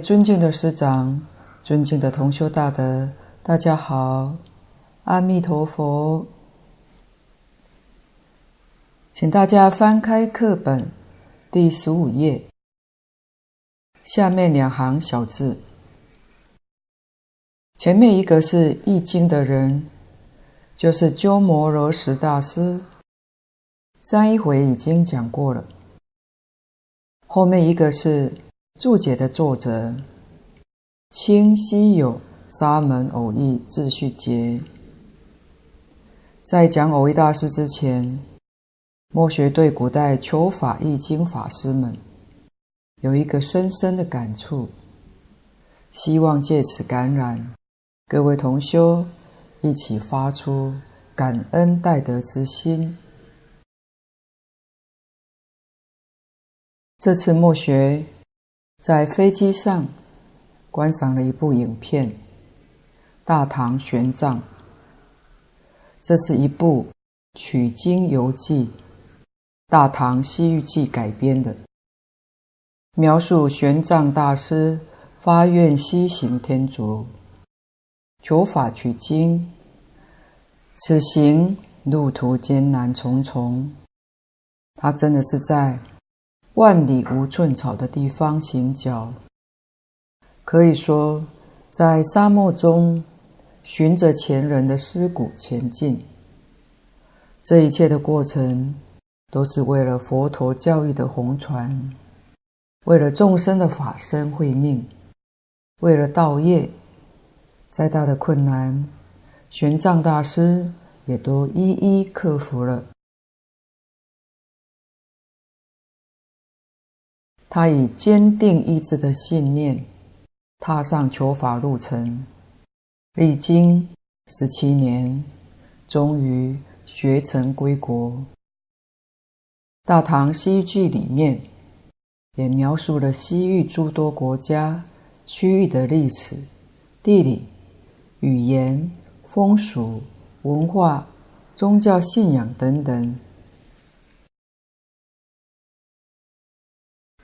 尊敬的师长、尊敬的同修大德，大家好，阿弥陀佛。请大家翻开课本第十五页，下面两行小字，前面一个是易经的人，就是鸠摩罗什大师，上一回已经讲过了。后面一个是注解的作者，清西有沙门偶益自序节。在讲偶遇大师之前，墨学对古代求法译经法师们有一个深深的感触，希望借此感染各位同修，一起发出感恩戴德之心。这次墨学。在飞机上观赏了一部影片《大唐玄奘》，这是一部取经游记《大唐西域记》改编的，描述玄奘大师发愿西行天竺，求法取经，此行路途艰难重重，他真的是在。万里无寸草的地方行脚，可以说在沙漠中寻着前人的尸骨前进。这一切的过程，都是为了佛陀教育的弘传，为了众生的法身慧命，为了道业。再大的困难，玄奘大师也都一一克服了。他以坚定意志的信念，踏上求法路程，历经十七年，终于学成归国。《大唐西域记》里面也描述了西域诸多国家、区域的历史、地理、语言、风俗、文化、宗教信仰等等。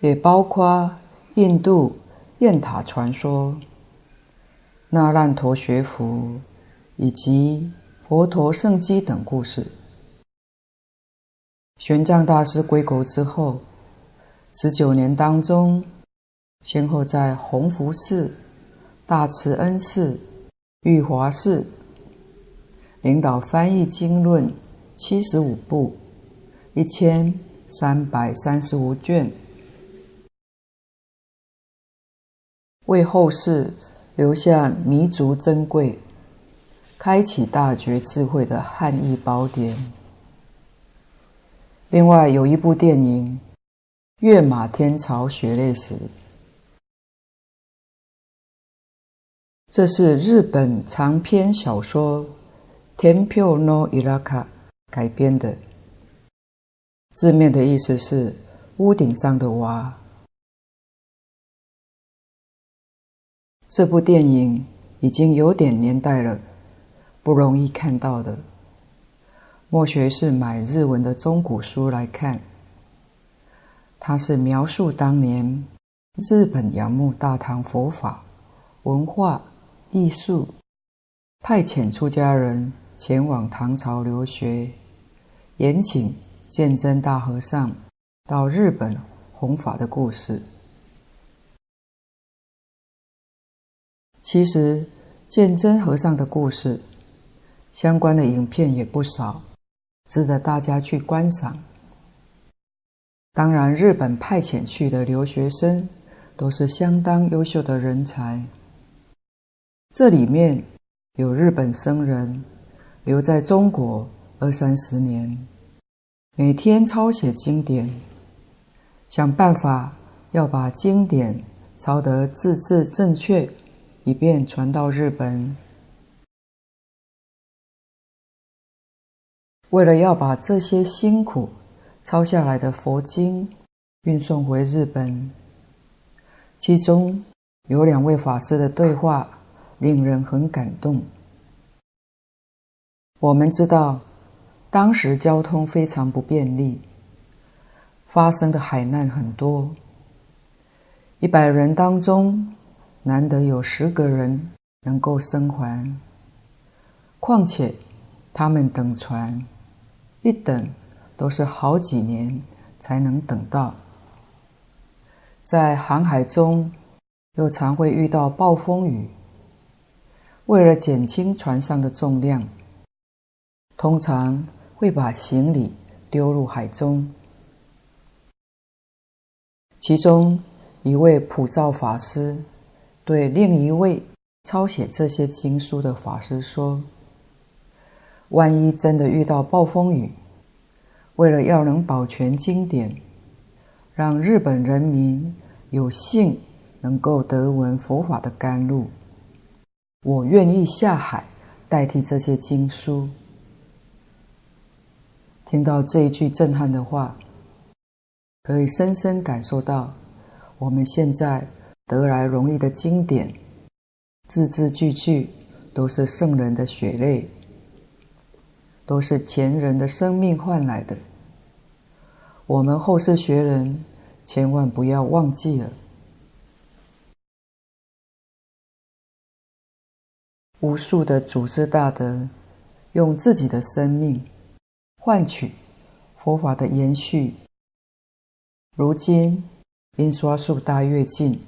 也包括印度雁塔传说、那烂陀学府以及佛陀圣迹等故事。玄奘大师归国之后，十九年当中，先后在弘福寺、大慈恩寺、玉华寺领导翻译经论七十五部，一千三百三十五卷。为后世留下弥足珍贵、开启大觉智慧的汉译宝典。另外有一部电影《跃马天朝血泪史》，这是日本长篇小说《Temple no Iraka》改编的，字面的意思是“屋顶上的娃”。这部电影已经有点年代了，不容易看到的。莫学是买日文的中古书来看，它是描述当年日本仰慕大唐佛法、文化、艺术，派遣出家人前往唐朝留学，延请鉴真大和尚到日本弘法的故事。其实，鉴真和尚的故事相关的影片也不少，值得大家去观赏。当然，日本派遣去的留学生都是相当优秀的人才。这里面有日本僧人留在中国二三十年，每天抄写经典，想办法要把经典抄得字字正确。以便传到日本。为了要把这些辛苦抄下来的佛经运送回日本，其中有两位法师的对话令人很感动。我们知道，当时交通非常不便利，发生的海难很多，一百人当中，难得有十个人能够生还。况且他们等船，一等都是好几年才能等到。在航海中，又常会遇到暴风雨。为了减轻船上的重量，通常会把行李丢入海中。其中一位普照法师对另一位抄写这些经书的法师说：“万一真的遇到暴风雨，为了要能保全经典，让日本人民有幸能够得闻佛法的甘露，我愿意下海代替这些经书。”听到这一句震撼的话。可以深深感受到，我们现在得来容易的经典，字字句句都是圣人的血泪，都是前人的生命换来的。我们后世学人千万不要忘记了。无数的祖师大德用自己的生命换取佛法的延续。如今印刷术大跃进，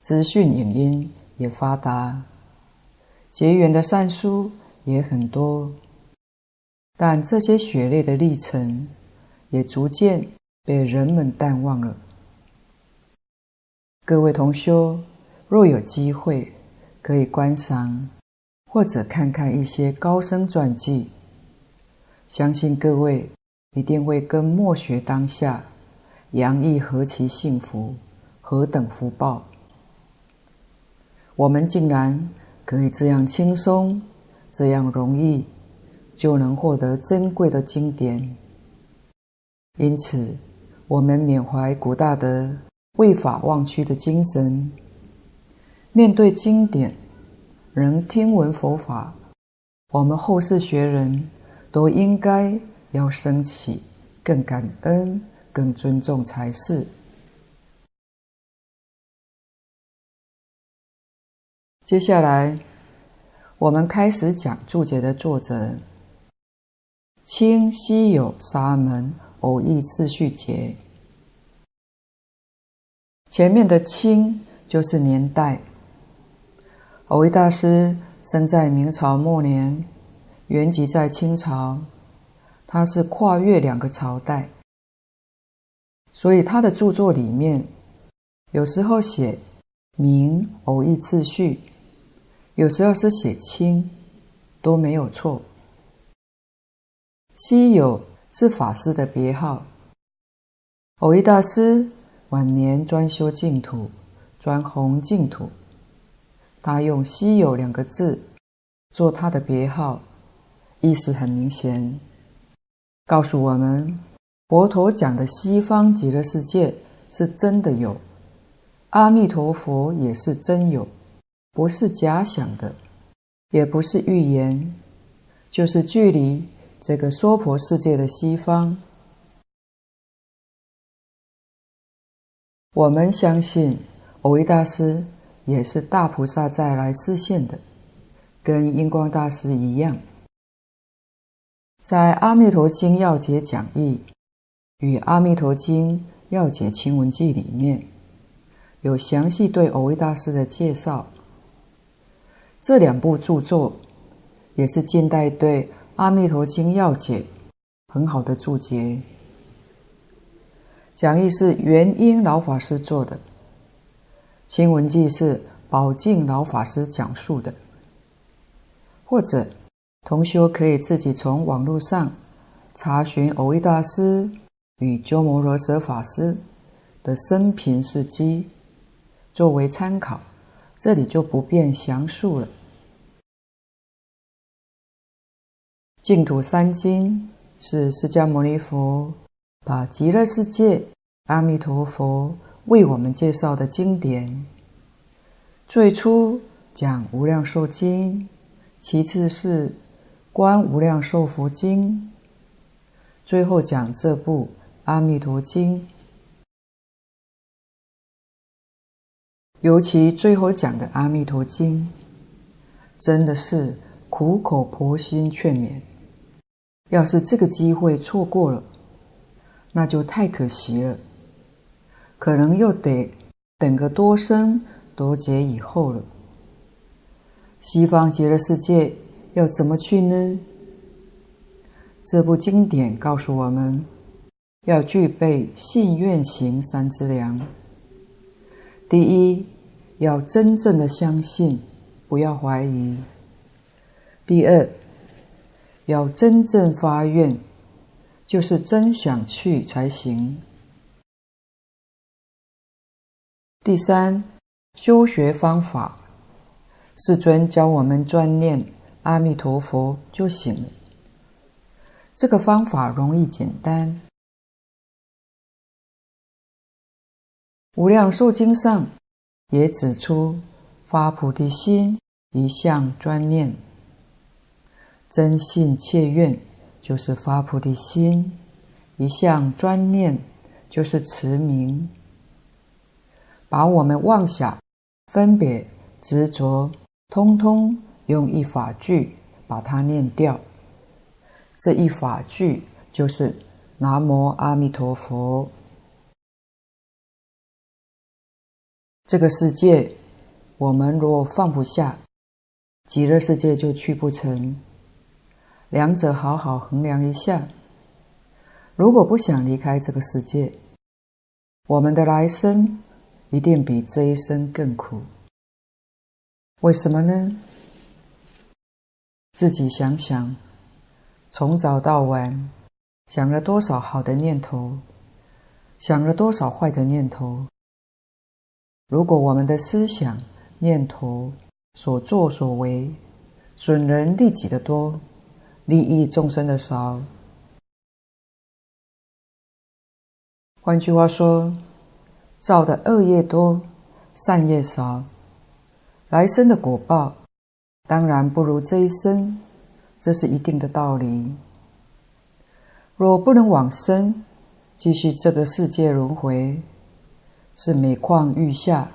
资讯影音也发达，结缘的善书也很多，但这些血泪的历程也逐渐被人们淡忘了。各位同修，若有机会，可以观赏或者看看一些高僧传记，相信各位一定会跟默学当下。洋溢何其幸福，何等福报！我们竟然可以这样轻松、这样容易，就能获得珍贵的经典。因此，我们缅怀古大德为法忘躯的精神，面对经典，能听闻佛法，我们后世学人都应该要升起更感恩。更尊重才是。接下来，我们开始讲注解的作者清西有沙门蕅益智旭杰。前面的清就是年代，偶一大师生在明朝末年，原籍在清朝，他是跨越两个朝代。所以他的著作里面，有时候写明蕅益智旭，有时候是写清，都没有错。西有是法师的别号。蕅益大师晚年专修净土，专弘净土，他用西有两个字做他的别号，意思很明显，告诉我们。佛陀讲的西方极乐世界是真的有，阿弥陀佛也是真有，不是假想的，也不是预言，就是距离这个娑婆世界的西方。我们相信，蕅益大师也是大菩萨再来示现的，跟印光大师一样，在《阿弥陀经要解讲义》。与《阿弥陀经要解清文记》里面有详细对蕅益大师的介绍。这两部著作也是近代对《阿弥陀经要解》很好的注解。讲义是元英老法师做的，清文记是宝静老法师讲述的。或者同修可以自己从网络上查询蕅益大师。与鸠摩罗什法师的生平事迹作为参考，这里就不便详述了。净土三经是释迦牟尼佛把极乐世界阿弥陀佛为我们介绍的经典。最初讲无量寿经，其次是观无量寿佛经，最后讲这部。阿弥陀经。尤其最后讲的《阿弥陀经》，真的是苦口婆心劝勉。要是这个机会错过了，那就太可惜了，可能又得等个多生多劫以后了。西方极乐世界要怎么去呢？这部经典告诉我们，要具备信愿行三资粮。第一，要真正的相信，不要怀疑；第二，要真正发愿，就是真想去才行；第三，修学方法，世尊教我们专念阿弥陀佛就行了。这个方法容易简单。无量寿经上也指出，发菩提心一向专念，真信切愿就是发菩提心，一向专念就是持名，把我们妄想、分别、执着，通通用一法句把它念掉。这一法句就是南无阿弥陀佛。这个世界，我们若放不下，极乐世界就去不成。两者好好衡量一下。如果不想离开这个世界，我们的来生一定比这一生更苦。为什么呢？自己想想，从早到晚，想了多少好的念头，想了多少坏的念头。如果我们的思想、念头、所作所为损人利己的多，利益众生的少，换句话说，造的恶业多，善业少，来生的果报当然不如这一生，这是一定的道理。若不能往生，继续这个世界轮回。是每况愈下，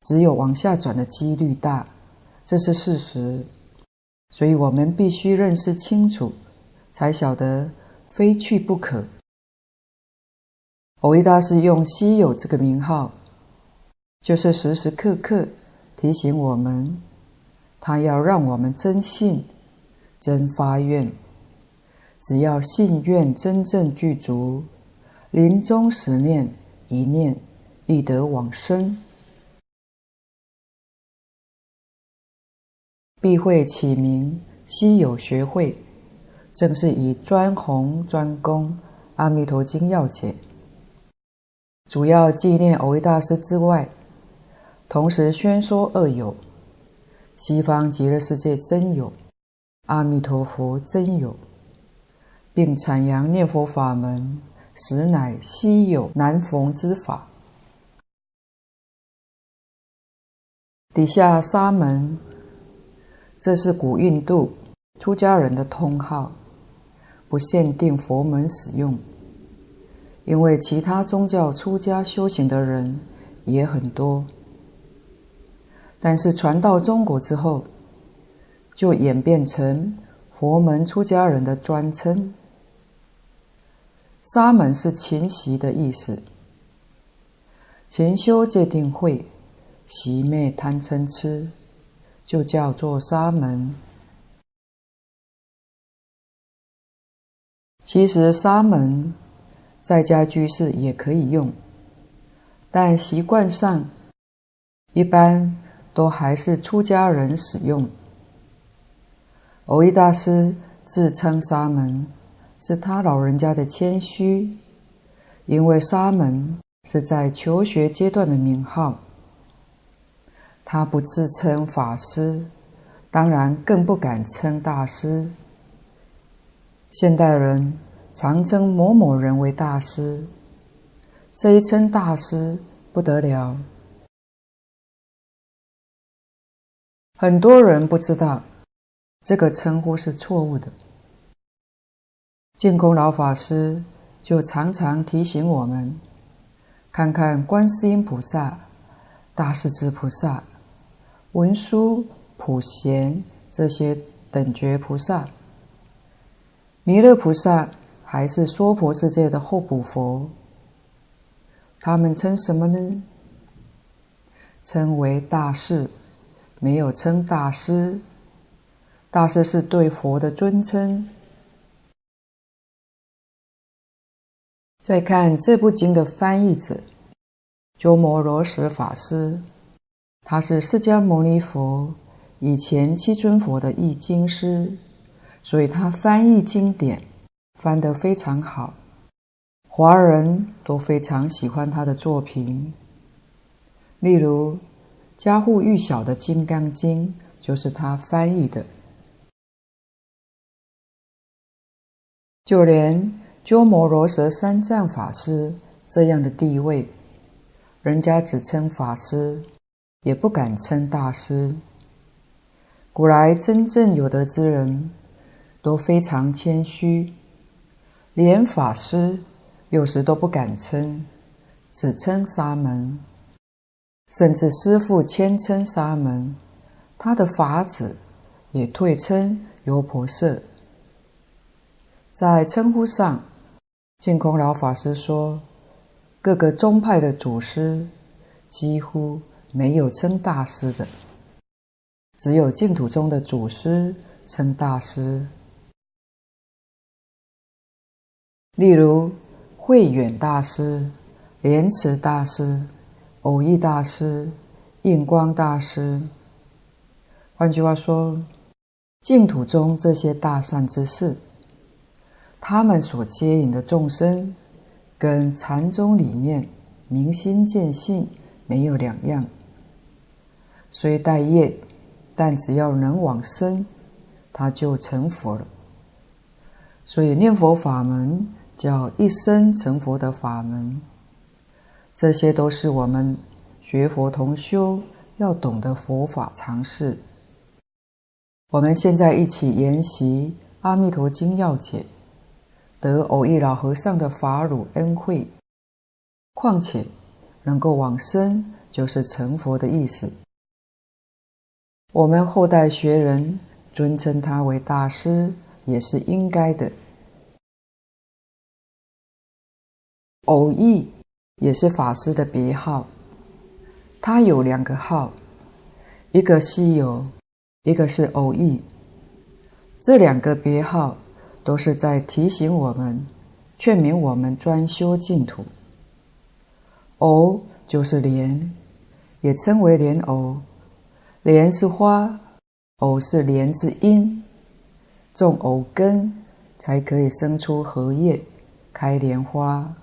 只有往下转的几率大，这是事实。所以我们必须认识清楚，才晓得非去不可。蕅益大师用“稀有”这个名号，就是时时刻刻提醒我们，他要让我们真信、真发愿。只要信愿真正具足，临终时念一念。必得往生，必会起名稀有学会，正是以专弘专攻《阿弥陀经》要解，主要纪念蕅益大师之外，同时宣说二有：西方极乐世界真有，阿弥陀佛真有，并阐扬念佛法门实乃稀有难逢之法。底下沙门，这是古印度出家人的通号，不限定佛门使用。因为其他宗教出家修行的人也很多，但是传到中国之后，就演变成佛门出家人的专称。沙门是勤习的意思，勤修戒定慧。熄灭贪嗔痴，就叫做沙门。其实沙门在家居士也可以用，但习惯上一般都还是出家人使用。蕅益大师自称沙门，是他老人家的谦虚，因为沙门是在求学阶段的名号。他不自称法师，当然更不敢称大师。现代人常称某某人为大师，这一称大师不得了。很多人不知道这个称呼是错误的。净空老法师就常常提醒我们：看看观世音菩萨。大势至菩萨、文殊、普贤这些等觉菩萨，弥勒菩萨还是娑婆世界的候补佛，他们称什么呢？称为大士，没有称大师。大师是对佛的尊称。再看这部经的翻译者，鸠摩罗什法师，他是释迦牟尼佛以前七尊佛的译经师，所以他翻译经典翻得非常好，华人都非常喜欢他的作品。例如，家喻户晓的《金刚经》就是他翻译的。就连鸠摩罗什三藏法师这样的地位，人家只称法师，也不敢称大师。古来真正有德之人，都非常谦虚，连法师有时都不敢称，只称沙门。甚至师父谦称沙门，他的法子也退称优婆塞。在称呼上，净空老法师说，各个宗派的祖师几乎没有称大师的，只有净土中的祖师称大师。例如慧远大师、莲池大师。偶益大师、印光大师，换句话说，净土中这些大善之士，他们所接引的众生，跟禅宗里面明心见性没有两样，虽带业，但只要能往生，他就成佛了。所以念佛法门叫一生成佛的法门。这些都是我们学佛同修要懂的佛法常识。我们现在一起研习《阿弥陀经要解》，得偶益老和尚的法乳恩惠。况且能够往生，就是成佛的意思。我们后代学人尊称他为大师，也是应该的。蕅益。也是法师的别号，他有两个号，一个西游，一个是蕅益。这两个别号都是在提醒我们、劝勉我们专修净土。偶就是莲，也称为莲藕。莲是花，藕是莲之因，种藕根才可以生出荷叶，开莲花。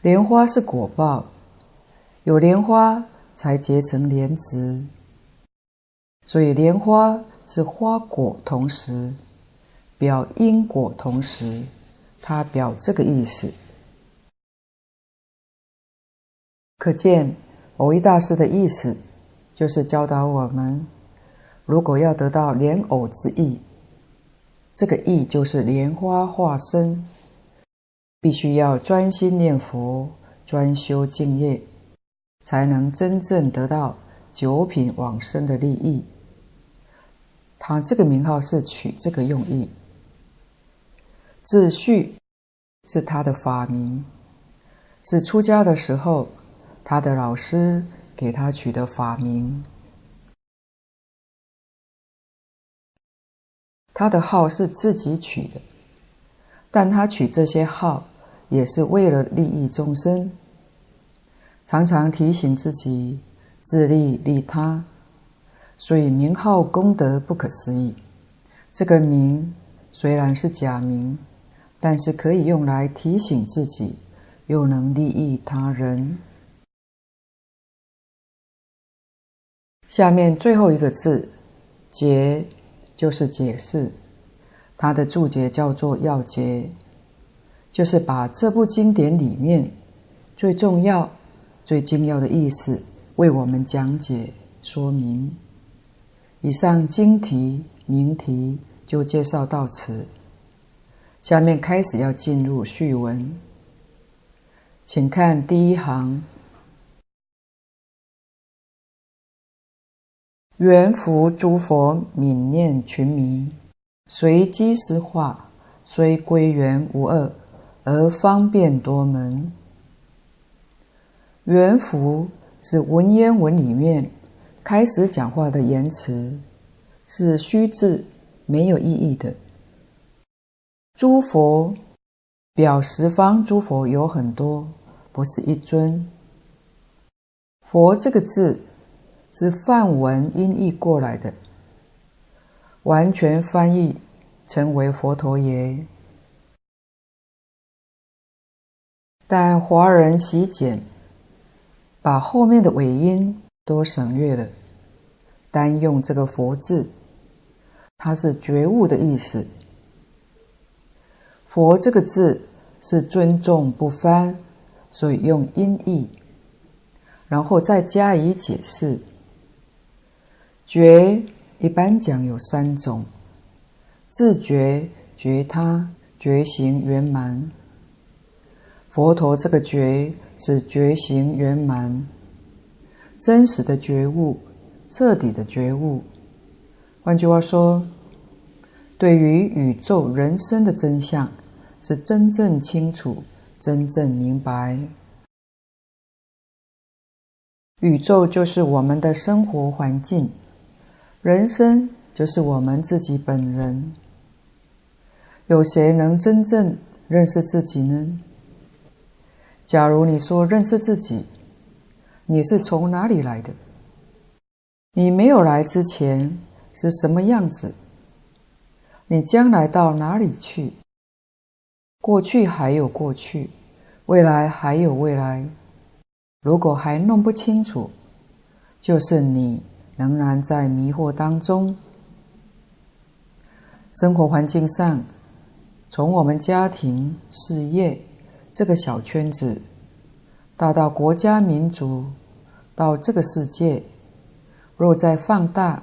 莲花是果报，有莲花才结成莲子，所以莲花是花果同时，表因果同时，它表这个意思。可见藕益大师的意思，就是教导我们，如果要得到莲藕之意，这个意就是莲花化身。必须要专心念佛，专修净业，才能真正得到九品往生的利益。他这个名号是取这个用意。智旭是他的法名，是出家的时候他的老师给他取的法名。他的号是自己取的，但他取这些号。也是为了利益众生，常常提醒自己自利利他，所以名号功德不可思议。这个名虽然是假名，但是可以用来提醒自己，又能利益他人。下面最后一个字“解”就是解释，它的注解叫做“要解”。就是把这部经典里面最重要、最精要的意思为我们讲解说明。以上经题名题就介绍到此，下面开始要进入序文，请看第一行。缘福诸佛愍念群迷，随机施化，虽归元无二，而方便多门。缘福是文言文里面开始讲话的言辞，是虚字，没有意义的。诸佛表十方诸佛有很多，不是一尊。佛这个字。是梵文音译过来的，完全翻译成为佛陀爷。但华人习简，把后面的尾音都省略了，单用这个“佛”字，它是觉悟的意思。“佛”这个字是尊重不翻，所以用音译，然后再加以解释。觉一般讲有三种：自觉、觉他、觉行圆满。佛陀这个觉是觉行圆满，真实的觉悟，彻底的觉悟。换句话说，对于宇宙人生的真相，是真正清楚、真正明白。宇宙就是我们的生活环境。人生就是我们自己本人。有谁能真正认识自己呢？假如你说认识自己，你是从哪里来的？你没有来之前是什么样子？你将来到哪里去？过去还有过去，未来还有未来。如果还弄不清楚，就是你。仍然在迷惑当中。生活环境上，从我们家庭、事业这个小圈子，大到国家民族，到这个世界，若再放大，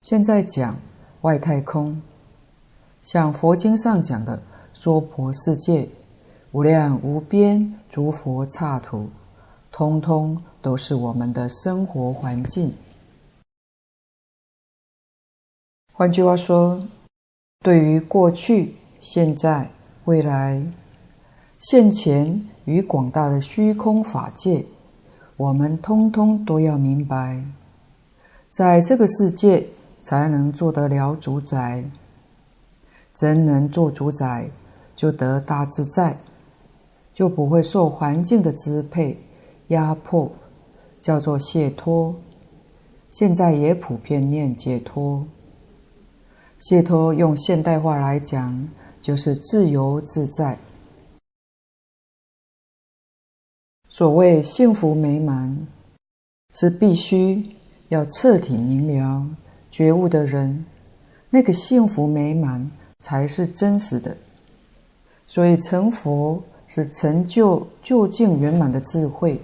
现在讲外太空，像佛经上讲的娑婆世界，无量无边诸佛刹土，通通都是我们的生活环境。换句话说，对于过去、现在、未来、现前与广大的虚空法界，我们通通都要明白，在这个世界才能做得了主宰。真能做主宰，就得大自在，就不会受环境的支配、压迫，叫做解脱。现在也普遍念解脱。解脱用现代话来讲，就是自由自在。所谓幸福美满，是必须要彻底明了觉悟的人，那个幸福美满才是真实的。所以成佛是成就究竟圆满的智慧，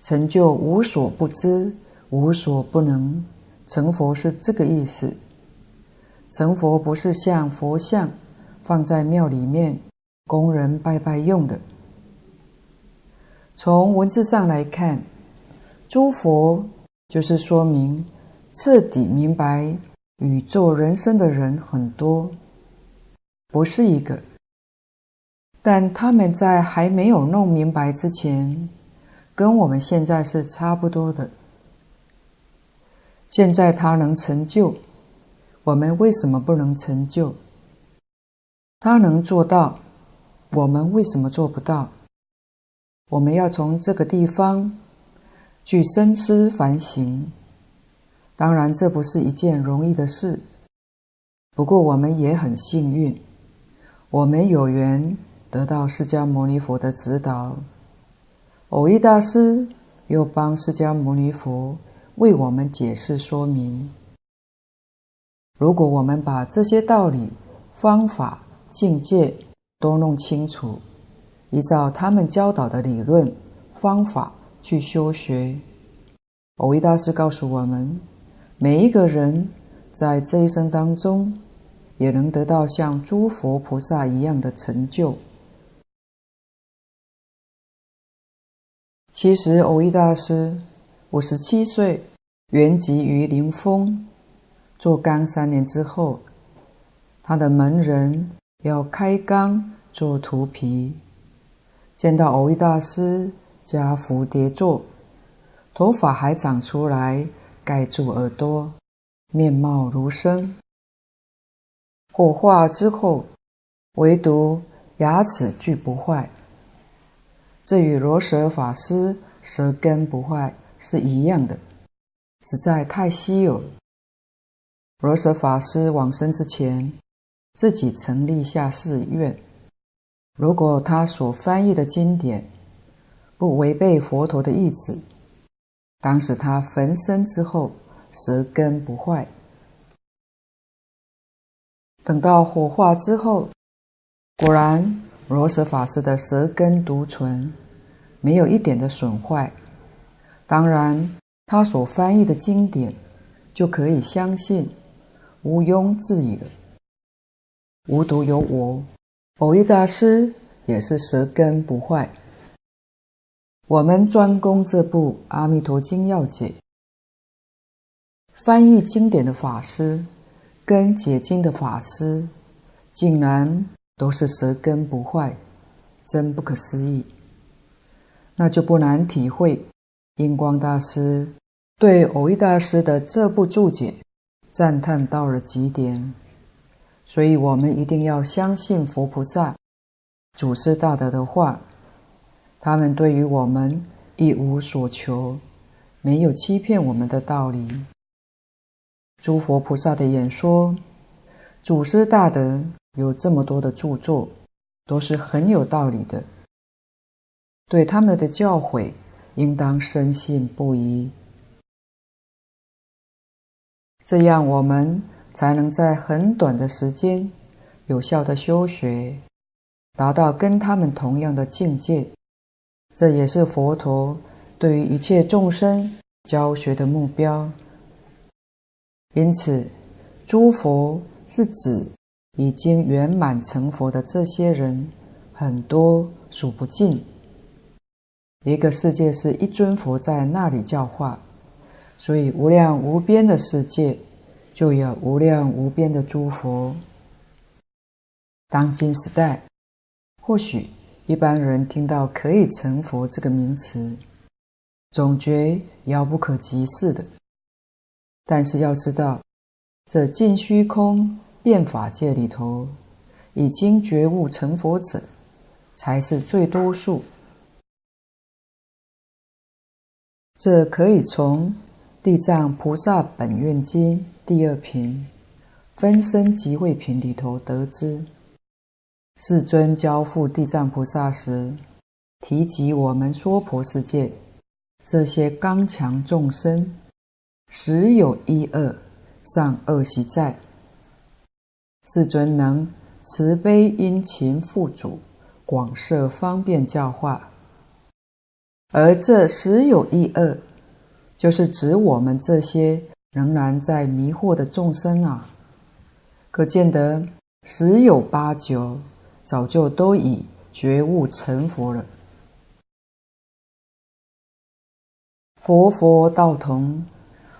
成就无所不知、无所不能。成佛是这个意思。成佛不是像佛像放在庙里面供人拜拜用的。从文字上来看，诸佛就是说明彻底明白宇宙人生的人很多，不是一个。但他们在还没有弄明白之前，跟我们现在是差不多的。现在他能成就。我们为什么不能成就？他能做到，我们为什么做不到？我们要从这个地方去深思反省。当然，这不是一件容易的事。不过，我们也很幸运，我们有缘得到释迦牟尼佛的指导。蕅益大师又帮释迦牟尼佛为我们解释说明。如果我们把这些道理、方法、境界都弄清楚，依照他们教导的理论、方法去修学，蕅益大师告诉我们，每一个人在这一生当中，也能得到像诸佛菩萨一样的成就。其实，蕅益大师五十七岁原籍于临风，做缸三年之后，他的门人要开缸做涂皮，见到蕅益大师加蝴蝶座，头发还长出来盖住耳朵，面貌如生。火化之后，唯独牙齿俱不坏，这与罗什法师舌根不坏是一样的。实在太稀有。罗什法师往生之前，自己曾立下誓愿：如果他所翻译的经典不违背佛陀的意志，当使他焚身之后舌根不坏。等到火化之后，果然罗什法师的舌根独存，没有一点的损坏。当然。他所翻译的经典，就可以相信，毋庸置疑的。无独有我，蕅益大师也是舌根不坏。我们专攻这部《阿弥陀经要解》，翻译经典的法师跟解经的法师，竟然都是舌根不坏，真不可思议。那就不难体会。印光大师对蕅益大师的这部注解赞叹到了极点，所以我们一定要相信佛菩萨、祖师大德的话。他们对于我们一无所求，没有欺骗我们的道理。诸佛菩萨的演说，祖师大德有这么多的著作，都是很有道理的。对他们的教诲，应当深信不疑，这样我们才能在很短的时间有效的修学，达到跟他们同样的境界。这也是佛陀对于一切众生教学的目标。因此，诸佛是指已经圆满成佛的这些人，很多数不尽。一个世界是一尊佛在那里教化，所以无量无边的世界就有无量无边的诸佛。当今时代，或许一般人听到可以成佛这个名词，总觉遥不可及似的。但是要知道，这尽虚空变法界里头，已经觉悟成佛者，才是最多数。这可以从《地藏菩萨本愿经》第二品“分身集会品”里头得知。世尊交付地藏菩萨时，提及我们娑婆世界这些刚强众生，实有一恶善恶习在。世尊能慈悲殷勤付主，广设方便教化。而这实有一二，就是指我们这些仍然在迷惑的众生啊。可见得十有八九早就都已觉悟成佛了。佛佛道同，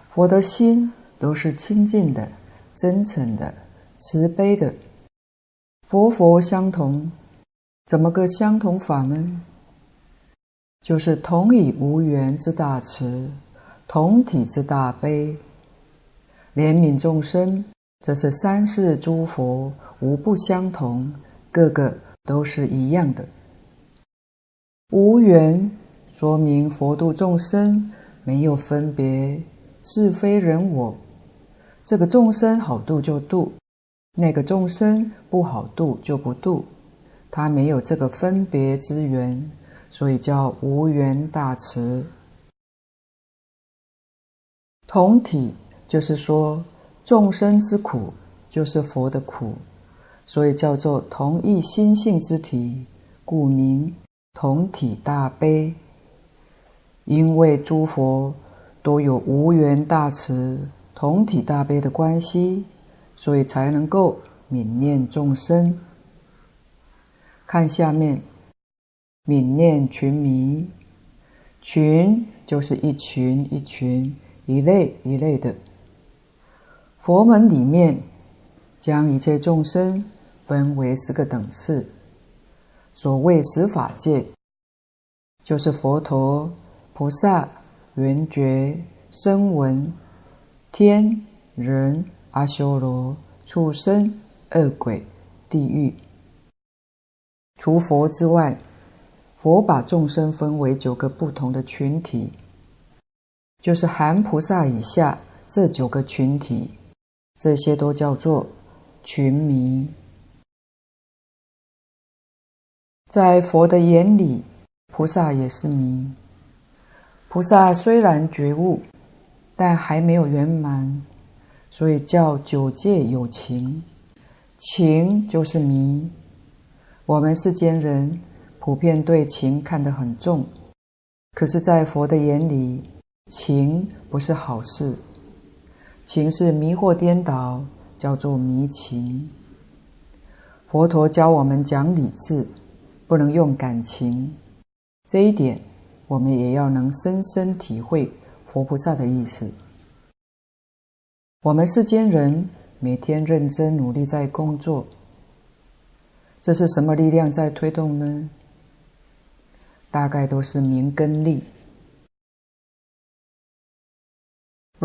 佛的心都是清净的、真诚的、慈悲的。佛佛相同，怎么个相同法呢？就是同以无缘之大慈，同体之大悲，怜悯众生。这是三世诸佛无不相同，个个都是一样的。无缘说明佛度众生没有分别是非人我，这个众生好度就度，那个众生不好度就不度，他没有这个分别之缘。所以叫无缘大慈。同体就是说众生之苦就是佛的苦，所以叫做同一心性之体，故名同体大悲。因为诸佛都有无缘大慈、同体大悲的关系，所以才能够悯念众生。看下面。悯念群迷，群就是一群一群一类一类的。佛门里面将一切众生分为十个等次，所谓十法界，就是佛陀、菩萨、缘觉、声闻、天、人、阿修罗、畜生、恶鬼、地狱。除佛之外，佛把众生分为九个不同的群体，就是含菩萨以下这九个群体，这些都叫做群迷。在佛的眼里，菩萨也是迷。菩萨虽然觉悟，但还没有圆满，所以叫九界有情，情就是迷。我们世间人普遍对情看得很重，可是，在佛的眼里，情不是好事，情是迷惑颠倒，叫做迷情。佛陀教我们讲理智，不能用感情，这一点我们也要能深深体会佛菩萨的意思。我们世间人每天认真努力在工作。这是什么力量在推动呢？大概都是名跟利。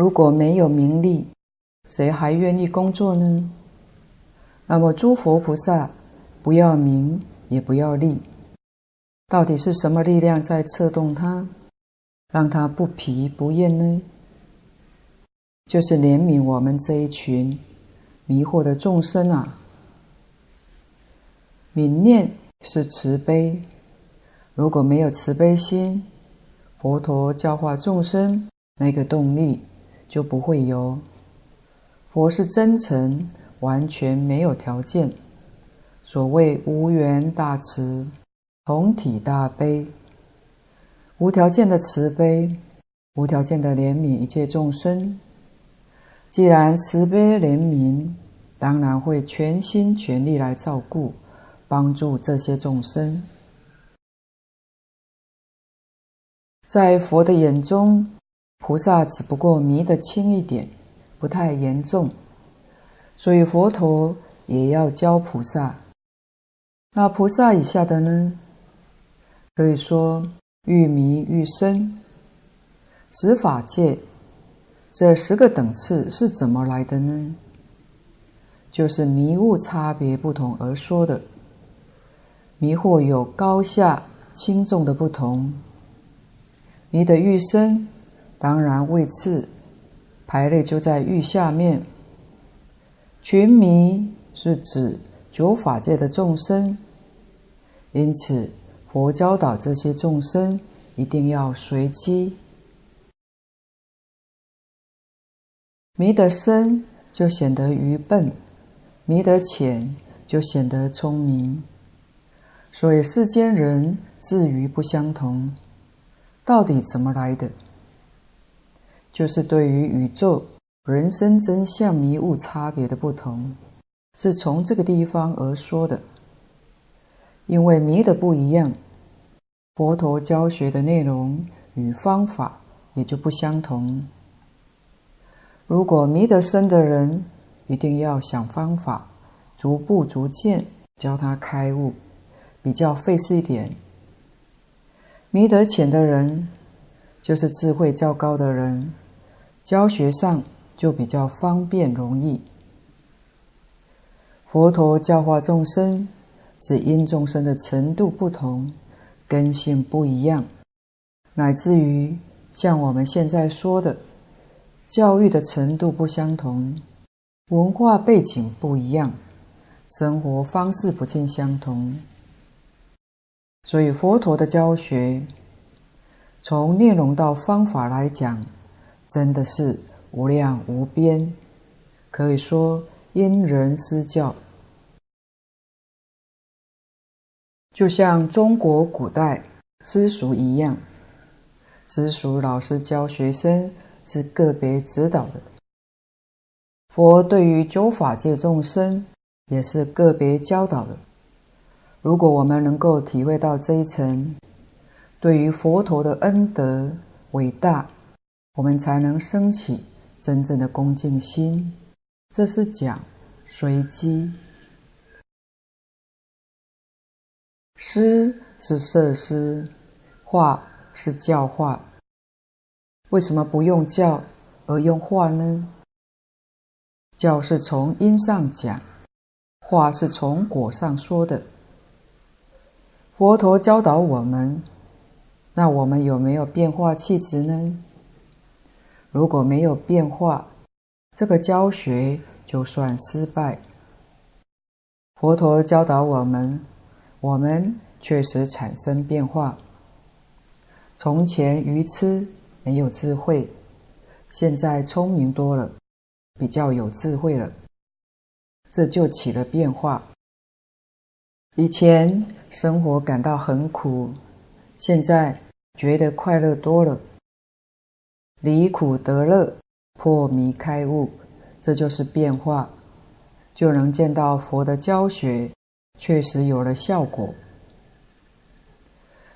如果没有名利，谁还愿意工作呢？那么诸佛菩萨不要名也不要利，到底是什么力量在策动他，让他不疲不厌呢？就是怜悯我们这一群迷惑的众生啊！愍念是慈悲，如果没有慈悲心，佛陀教化众生那个动力就不会有。佛是真诚，完全没有条件。所谓无缘大慈，同体大悲，无条件的慈悲，无条件的怜悯一切众生。既然慈悲怜悯，当然会全心全力来照顾。帮助这些众生，在佛的眼中，菩萨只不过迷得轻一点，不太严重，所以佛陀也要教菩萨。那菩萨以下的呢？可以说愈迷愈深。十法界这十个等次是怎么来的呢？就是迷雾差别不同而说的。迷惑有高下轻重的不同，迷得愈深，当然位次排列就在玉下面。群迷是指九法界的众生，因此佛教导这些众生一定要随机。迷得深就显得愚笨，迷得浅就显得聪明。所以世间人智愚不相同，到底怎么来的？就是对于宇宙、人生真相迷悟差别的不同，是从这个地方而说的。因为迷的不一样，佛陀教学的内容与方法也就不相同。如果迷得深的人，一定要想方法，逐步逐渐教他开悟。比较费事一点。迷得浅的人，就是智慧较高的人，教学上就比较方便容易。佛陀教化众生，是因众生的程度不同，根性不一样，乃至于像我们现在说的，教育的程度不相同，文化背景不一样，生活方式不尽相同。所以佛陀的教学，从内容到方法来讲，真的是无量无边，可以说因人施教。就像中国古代私塾一样，私塾老师教学生是个别指导的，佛对于九法界众生也是个别教导的。如果我们能够体会到这一层，对于佛陀的恩德伟大，我们才能升起真正的恭敬心。这是讲随机。师是设施，化是教化。为什么不用教而用化呢？教是从因上讲，话是从果上说的。佛陀教导我们，那我们有没有变化气质呢？如果没有变化，这个教学就算失败。佛陀教导我们，我们确实产生变化。从前愚痴。没有智慧，现在聪明多了，比较有智慧了，这就起了变化。以前生活感到很苦，现在觉得快乐多了，离苦得乐，破迷开悟，这就是变化，就能见到佛的教学确实有了效果。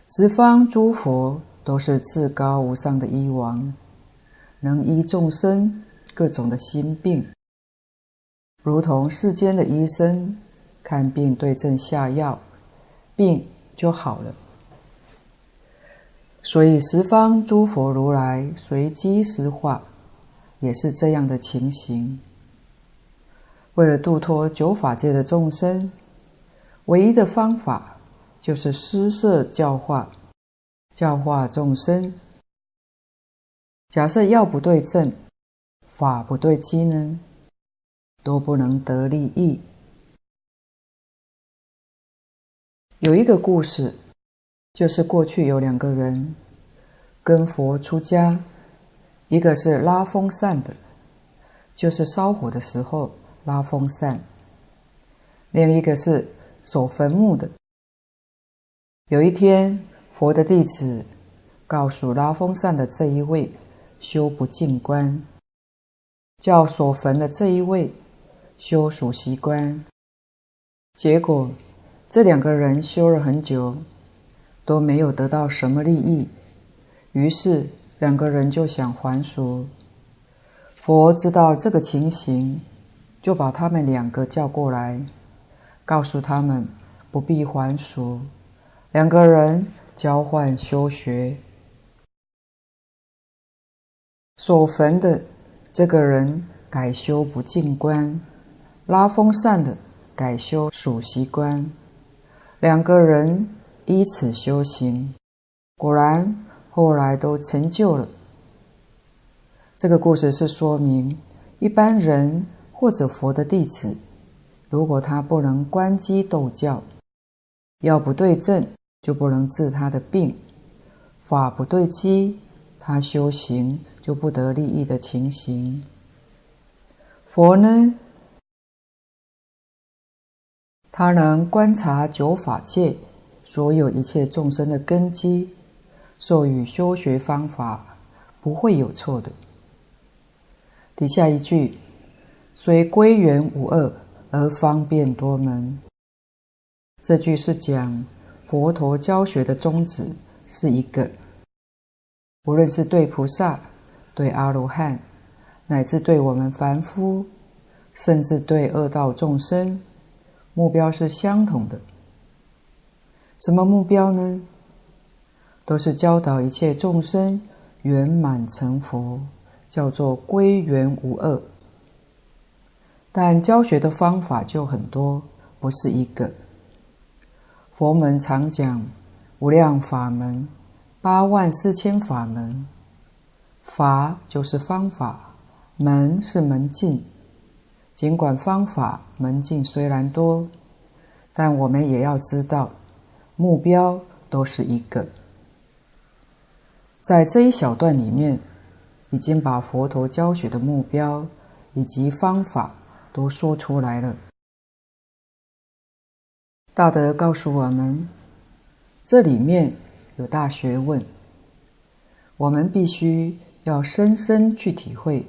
十方诸佛。都是至高无上的医王，能医众生各种的心病，如同世间的医生看病对症下药，病就好了。所以十方诸佛如来随机施化，也是这样的情形。为了度脱九法界的众生，唯一的方法就是施设教化。教化众生，假设药不对症，法不对机呢，都不能得利益。有一个故事，就是过去有两个人跟佛出家，一个是拉风扇的，就是烧火的时候拉风扇；另一个是守坟墓的。有一天，佛的弟子告诉拉风扇的这一位修不净观，叫守坟的这一位修属习观。结果这两个人修了很久，都没有得到什么利益，于是两个人就想还俗。佛知道这个情形，就把他们两个叫过来，告诉他们不必还俗。两个人。交换修学，守坟的这个人改修不净观，拉风扇的改修属习观，两个人依此修行，果然后来都成就了。这个故事是说明，一般人或者佛的弟子，如果他不能观机逗教，药不对症。就不能治他的病，法不对机，他修行就不得利益的情形。佛呢，他能观察九法界所有一切众生的根基，授予修学方法，不会有错的。底下一句，虽归元无二，而方便多门。这句是讲。佛陀教学的宗旨是一个，无论是对菩萨、对阿罗汉，乃至对我们凡夫，甚至对恶道众生，目标是相同的。什么目标呢？都是教导一切众生圆满成佛，叫做归元无二。但教学的方法就很多，不是一个。佛门常讲无量法门，八万四千法门。法就是方法，门是门径。尽管方法门径虽然多，但我们也要知道，目标都是一个。在这一小段里面，已经把佛陀教学的目标以及方法都说出来了。大德告诉我们，这里面有大学问，我们必须要深深去体会。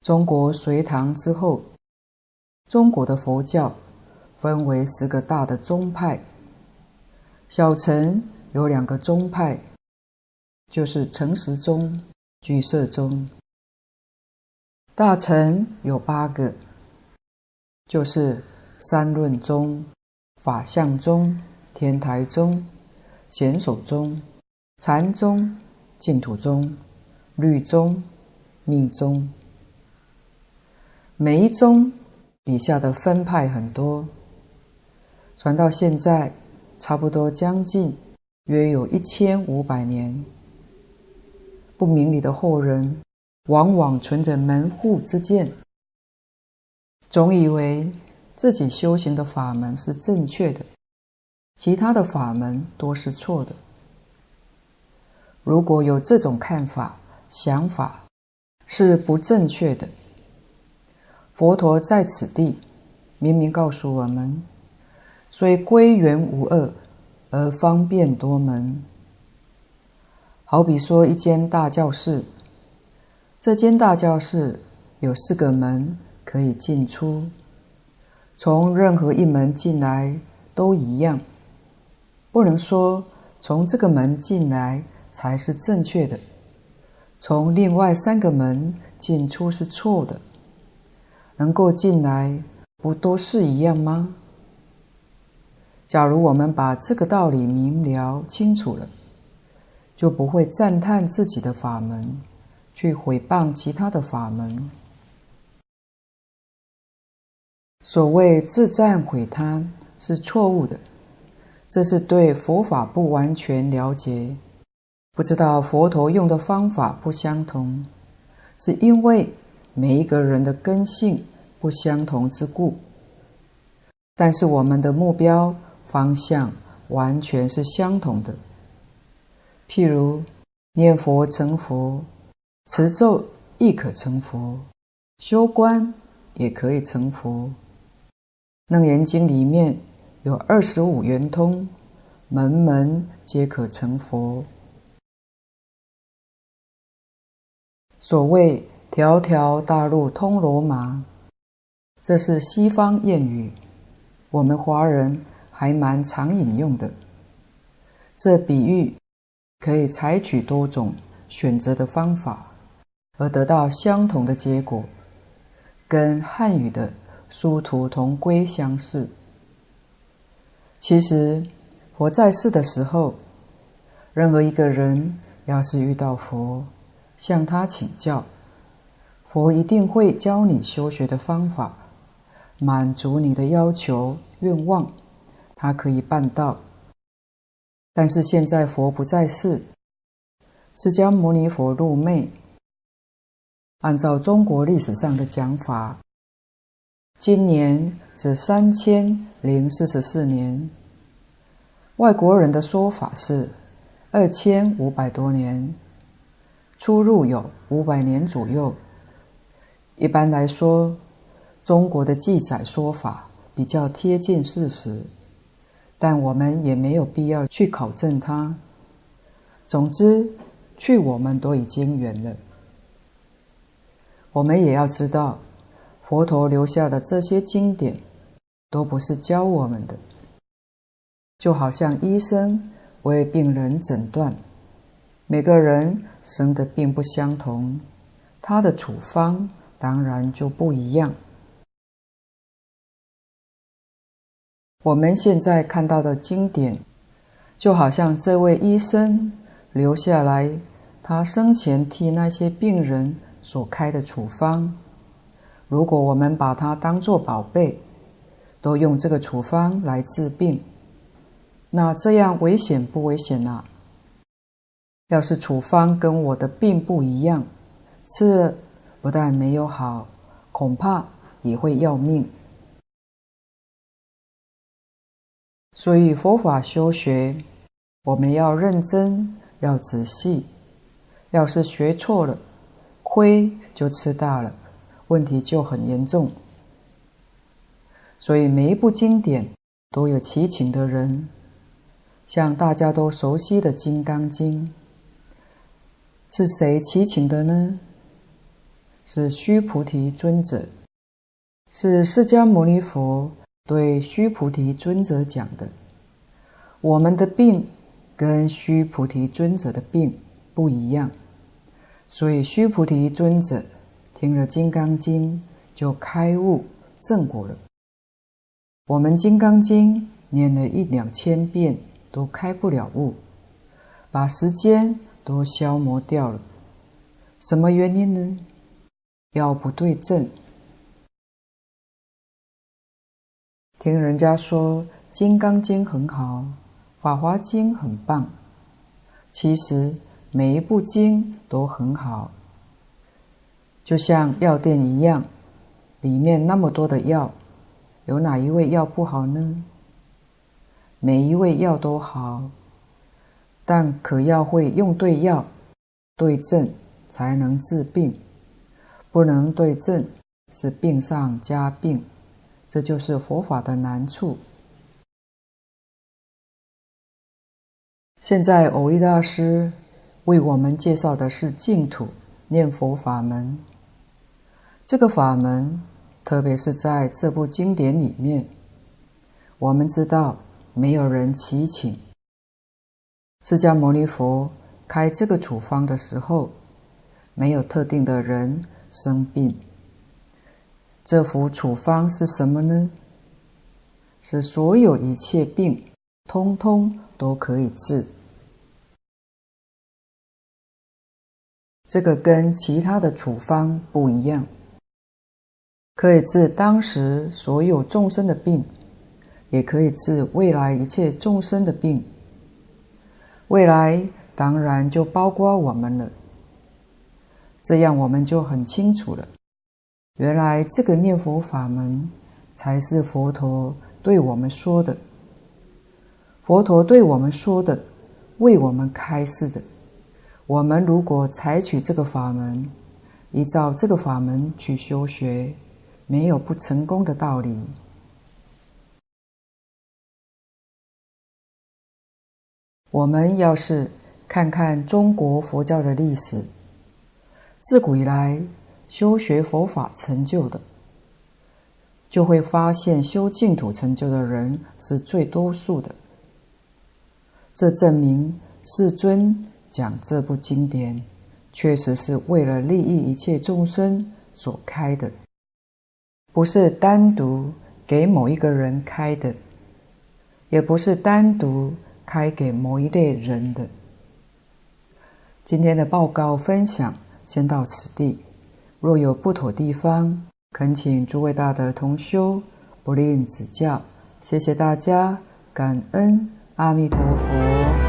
中国隋唐之后，中国的佛教分为十个大的宗派，小乘有两个宗派，就是诚实中俱舍宗。大乘有八个，就是三论宗、法相宗、天台宗、显首宗、禅宗、净土宗、律宗、密宗。每一宗底下的分派很多，传到现在，差不多将近约有一千五百年。不明理的后人，往往存着门户之见，总以为自己修行的法门是正确的，其他的法门都是错的。如果有这种看法、想法，是不正确的。佛陀在此地明明告诉我们：所以归元无二，而方便多门。好比说，一间大教室，这间大教室有四个门可以进出，从任何一门进来都一样，不能说从这个门进来才是正确的，从另外三个门进出是错的，能够进来不都是一样吗？假如我们把这个道理明了清楚了。就不会赞叹自己的法门，去毁谤其他的法门。所谓自赞毁他是错误的，这是对佛法不完全了解，不知道佛陀用的方法不相同，是因为每一个人的根性不相同之故。但是我们的目标方向完全是相同的。譬如念佛成佛，持咒亦可成佛，修观也可以成佛。楞严经里面有二十五圆通，门门皆可成佛。所谓条条大路通罗马，这是西方谚语，我们华人还蛮常引用的。这比喻。可以采取多种选择的方法，而得到相同的结果，跟汉语的殊途同归相似。其实，佛在世的时候，任何一个人要是遇到佛，向他请教，佛一定会教你修学的方法，满足你的要求愿望，他可以办到。但是现在佛不在世，释迦牟尼佛入灭。按照中国历史上的讲法，今年是三千零四十四年，外国人的说法是二千五百多年，出入有五百年左右。一般来说，中国的记载说法比较贴近事实。但我们也没有必要去考证它。总之，去我们都已经远了。我们也要知道，佛陀留下的这些经典，都不是教我们的。就好像医生为病人诊断，每个人生的病不相同，他的处方当然就不一样。我们现在看到的经典，就好像这位医生留下来他生前替那些病人所开的处方。如果我们把它当作宝贝，都用这个处方来治病，那这样危险不危险呢？要是处方跟我的病不一样，吃了不但没有好，恐怕也会要命。所以佛法修学，我们要认真，要仔细。要是学错了，亏就吃大了，问题就很严重。所以每一部经典都有其请的人，像大家都熟悉的《金刚经》，是谁其请的呢？是须菩提尊者，是释迦牟尼佛。对须菩提尊者讲的，我们的病跟须菩提尊者的病不一样，所以须菩提尊者听了《金刚经》，就开悟正果了。我们《金刚经》念了一两千遍，都开不了悟，把时间都消磨掉了。什么原因呢？要不对症。听人家说《金刚经》很好，《法华经》很棒，其实每一部经都很好，就像药店一样，里面那么多的药。有哪一味药不好呢？每一味药都好，但可要会用对药、对症，才能治病。不能对症，是病上加病。这就是佛法的难处。现在蕅益大师为我们介绍的是净土念佛法门。这个法门。特别是在这部经典里面，我们知道没有人祈请。释迦牟尼佛开这个处方的时候，没有特定的人生病。这幅处方是什么呢？是所有一切病，通通都可以治。这个跟其他的处方不一样。可以治当时所有众生的病，也可以治未来一切众生的病。未来当然就包括我们了。这样我们就很清楚了，原来这个念佛法门才是佛陀对我们说的。佛陀对我们说的，为我们开示的。我们如果采取这个法门，依照这个法门去修学。没有不成功的道理。我们要是看看中国佛教的历史，自古以来修学佛法成就的，就会发现修净土成就的人是最多数的。这证明世尊讲这部经典，确实是为了利益一切众生所开的。不是单独给某一个人开的，也不是单独开给某一类人的。今天的报告分享先到此地，若有不妥地方，恳请诸位大德同修不吝指教。谢谢大家，感恩阿弥陀佛。